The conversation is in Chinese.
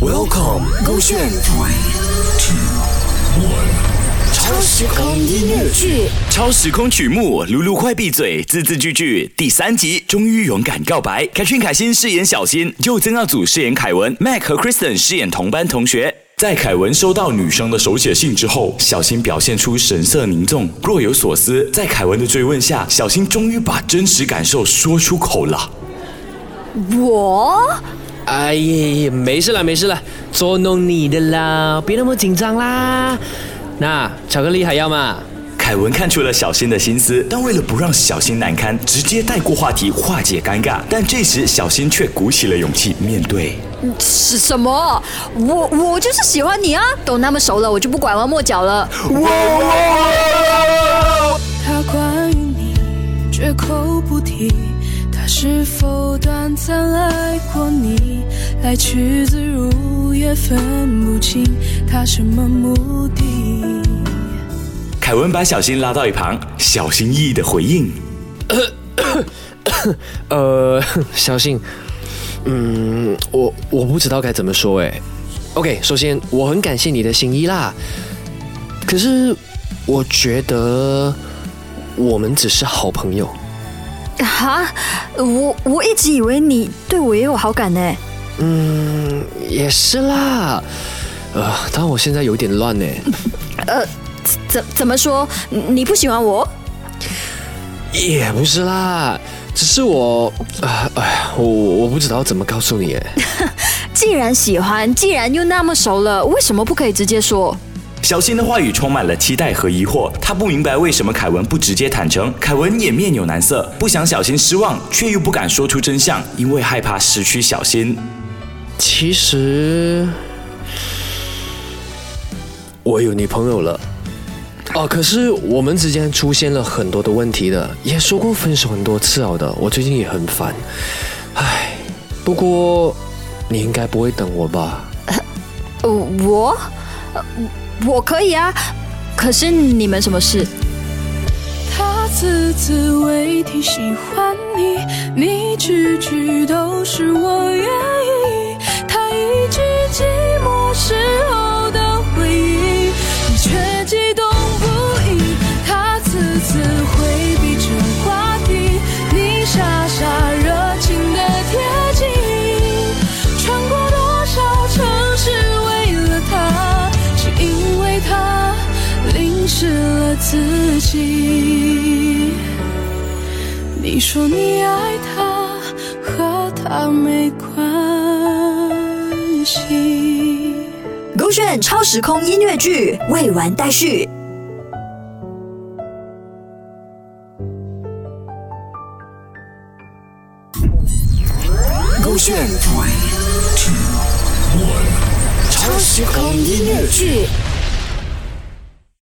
Welcome，勾选。超时空音乐剧，超时空曲目，露露快闭嘴，字字句句。第三集，终于勇敢告白。凯旋凯欣饰演小新，就曾耀祖饰演凯文，Mac 和 Kristen 饰演同班同学。在凯文收到女生的手写信之后，小新表现出神色凝重，若有所思。在凯文的追问下，小新终于把真实感受说出口了。我哎呀，没事了，没事了，捉弄你的啦，别那么紧张啦。那巧克力还要吗？凯文看出了小新的心思，但为了不让小新难堪，直接带过话题化解尴尬。但这时小新却鼓起了勇气面对。是什么？我我就是喜欢你啊！都那么熟了，我就不拐弯抹角了。他关于你绝口不提，他是否短暂爱过你？来去自如也分不清他什么目的。凯文把小新拉到一旁，小心翼翼的回应。呃，小新，嗯，我我不知道该怎么说哎。OK，首先我很感谢你的心意啦，可是我觉得我们只是好朋友。哈，我我一直以为你对我也有好感呢。嗯，也是啦。呃，但我现在有点乱呢。呃，怎怎么说？你不喜欢我？也不是啦，只是我，啊，哎呀，我我不知道怎么告诉你哎。既然喜欢，既然又那么熟了，为什么不可以直接说？小新的话语充满了期待和疑惑，他不明白为什么凯文不直接坦诚。凯文也面有难色，不想小新失望，却又不敢说出真相，因为害怕失去小新。其实我有女朋友了。哦，可是我们之间出现了很多的问题的，也说过分手很多次了的。我最近也很烦，唉。不过你应该不会等我吧？呃，我，呃我可以啊。可是你们什么事？他字字未提喜欢你，你句句都是我愿意。自己。你说你爱他，和他没关系。勾选超时空音乐剧未完待续。勾选超时空音乐剧。